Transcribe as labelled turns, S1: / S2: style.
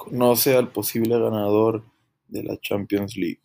S1: conoce al posible ganador de la Champions League.